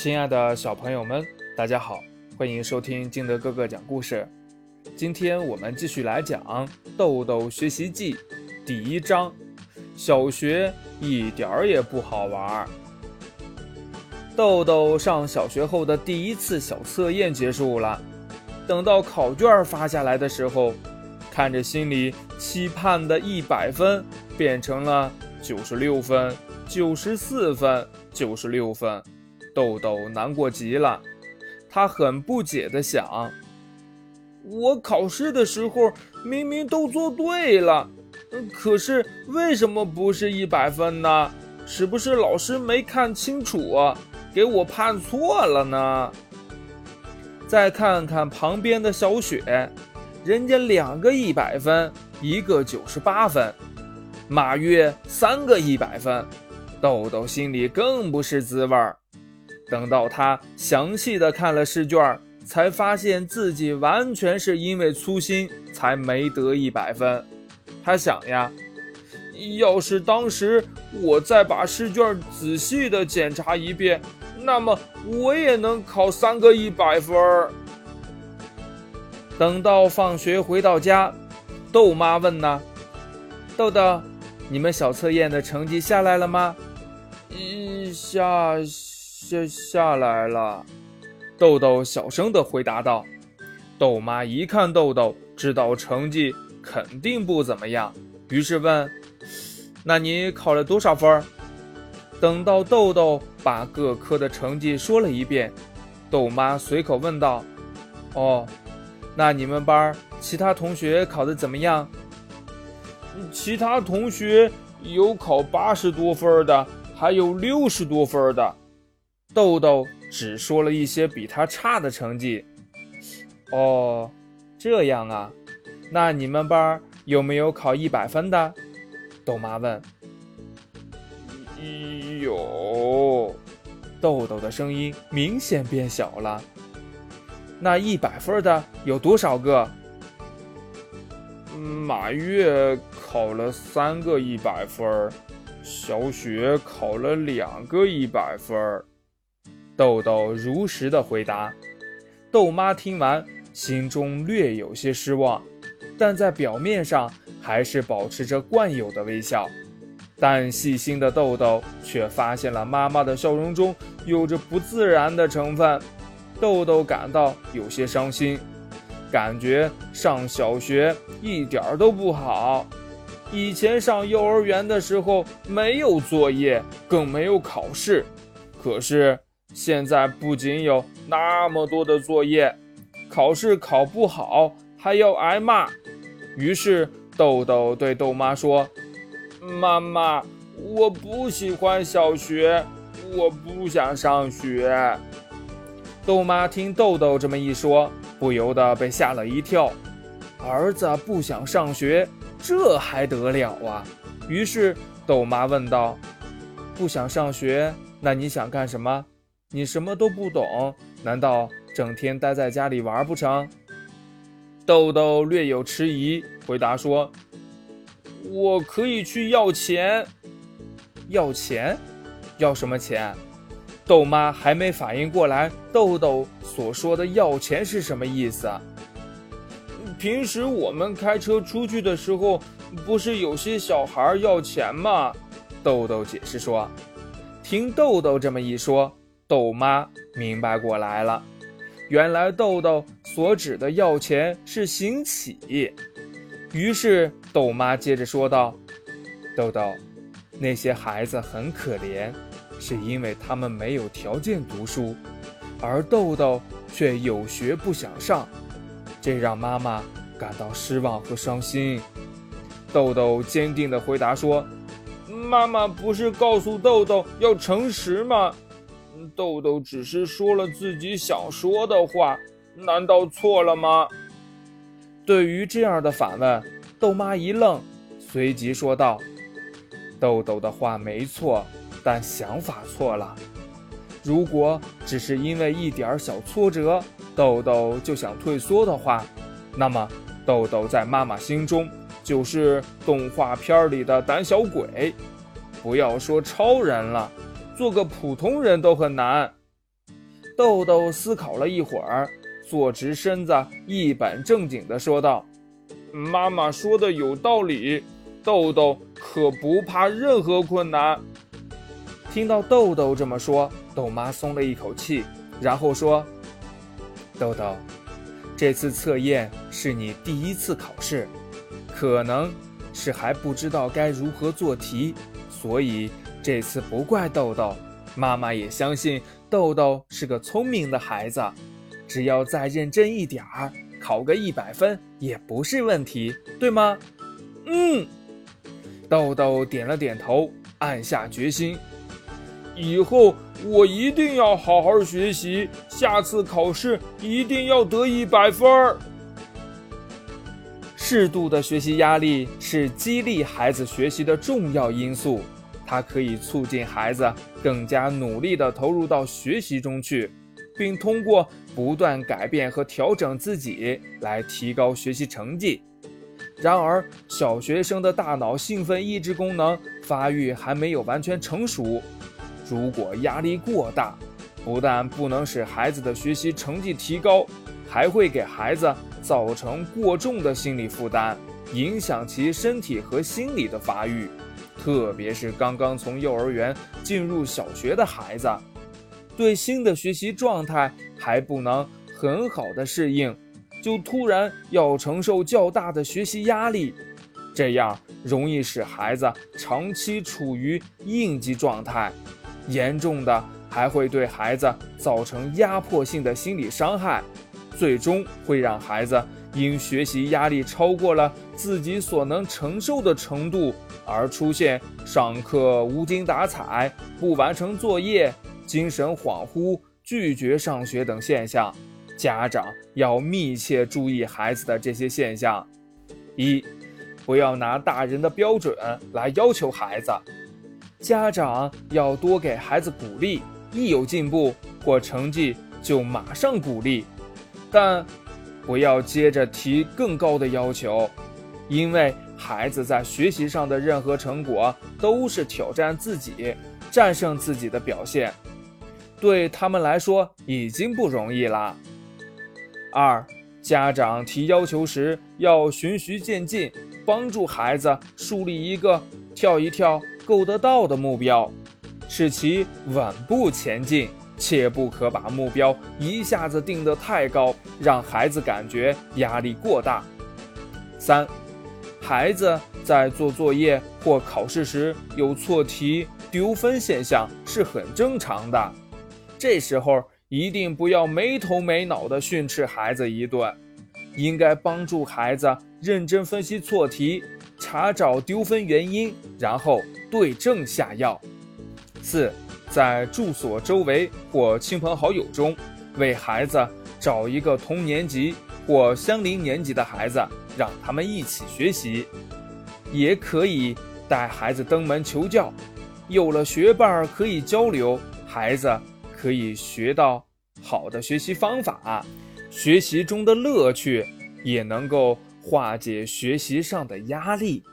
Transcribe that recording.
亲爱的小朋友们，大家好，欢迎收听金德哥哥讲故事。今天我们继续来讲《豆豆学习记》第一章：小学一点儿也不好玩。豆豆上小学后的第一次小测验结束了，等到考卷发下来的时候，看着心里期盼的一百分变成了九十六分、九十四分、九十六分。豆豆难过极了，他很不解地想：“我考试的时候明明都做对了，可是为什么不是一百分呢？是不是老师没看清楚，给我判错了呢？”再看看旁边的小雪，人家两个一百分，一个九十八分；马月三个一百分，豆豆心里更不是滋味儿。等到他详细的看了试卷，才发现自己完全是因为粗心才没得一百分。他想呀，要是当时我再把试卷仔细的检查一遍，那么我也能考三个一百分。等到放学回到家，豆妈问呢：“豆豆，你们小测验的成绩下来了吗？”“一下。”下下来了，豆豆小声地回答道。豆妈一看豆豆，知道成绩肯定不怎么样，于是问：“那你考了多少分？”等到豆豆把各科的成绩说了一遍，豆妈随口问道：“哦，那你们班其他同学考得怎么样？”其他同学有考八十多分的，还有六十多分的。豆豆只说了一些比他差的成绩。哦，这样啊，那你们班有没有考一百分的？豆妈问。有。豆豆的声音明显变小了。那一百分的有多少个？马月考了三个一百分，小雪考了两个一百分。豆豆如实的回答，豆妈听完，心中略有些失望，但在表面上还是保持着惯有的微笑。但细心的豆豆却发现了妈妈的笑容中有着不自然的成分，豆豆感到有些伤心，感觉上小学一点都不好。以前上幼儿园的时候没有作业，更没有考试，可是。现在不仅有那么多的作业，考试考不好还要挨骂。于是豆豆对豆妈说：“妈妈，我不喜欢小学，我不想上学。”豆妈听豆豆这么一说，不由得被吓了一跳。儿子不想上学，这还得了啊？于是豆妈问道：“不想上学，那你想干什么？”你什么都不懂，难道整天待在家里玩不成？豆豆略有迟疑，回答说：“我可以去要钱。”要钱？要什么钱？豆妈还没反应过来，豆豆所说的要钱是什么意思。平时我们开车出去的时候，不是有些小孩要钱吗？豆豆解释说。听豆豆这么一说。豆妈明白过来了，原来豆豆所指的要钱是行乞。于是豆妈接着说道：“豆豆，那些孩子很可怜，是因为他们没有条件读书，而豆豆却有学不想上，这让妈妈感到失望和伤心。”豆豆坚定地回答说：“妈妈不是告诉豆豆要诚实吗？”豆豆只是说了自己想说的话，难道错了吗？对于这样的反问，豆妈一愣，随即说道：“豆豆的话没错，但想法错了。如果只是因为一点小挫折，豆豆就想退缩的话，那么豆豆在妈妈心中就是动画片里的胆小鬼。不要说超人了。”做个普通人都很难。豆豆思考了一会儿，坐直身子，一本正经地说道：“妈妈说的有道理，豆豆可不怕任何困难。”听到豆豆这么说，豆妈松了一口气，然后说：“豆豆，这次测验是你第一次考试，可能是还不知道该如何做题，所以这次不怪豆豆。妈妈也相信。”豆豆是个聪明的孩子，只要再认真一点儿，考个一百分也不是问题，对吗？嗯，豆豆点了点头，暗下决心，以后我一定要好好学习，下次考试一定要得一百分儿。适度的学习压力是激励孩子学习的重要因素。它可以促进孩子更加努力地投入到学习中去，并通过不断改变和调整自己来提高学习成绩。然而，小学生的大脑兴奋抑制功能发育还没有完全成熟，如果压力过大，不但不能使孩子的学习成绩提高，还会给孩子造成过重的心理负担，影响其身体和心理的发育。特别是刚刚从幼儿园进入小学的孩子，对新的学习状态还不能很好的适应，就突然要承受较大的学习压力，这样容易使孩子长期处于应激状态，严重的还会对孩子造成压迫性的心理伤害，最终会让孩子因学习压力超过了自己所能承受的程度。而出现上课无精打采、不完成作业、精神恍惚、拒绝上学等现象，家长要密切注意孩子的这些现象。一，不要拿大人的标准来要求孩子，家长要多给孩子鼓励，一有进步或成绩就马上鼓励，但不要接着提更高的要求，因为。孩子在学习上的任何成果都是挑战自己、战胜自己的表现，对他们来说已经不容易了。二，家长提要求时要循序渐进，帮助孩子树立一个跳一跳够得到的目标，使其稳步前进，切不可把目标一下子定得太高，让孩子感觉压力过大。三。孩子在做作业或考试时有错题、丢分现象是很正常的，这时候一定不要没头没脑地训斥孩子一顿，应该帮助孩子认真分析错题，查找丢分原因，然后对症下药。四，在住所周围或亲朋好友中，为孩子找一个同年级。或相邻年级的孩子，让他们一起学习，也可以带孩子登门求教。有了学伴可以交流，孩子可以学到好的学习方法，学习中的乐趣也能够化解学习上的压力。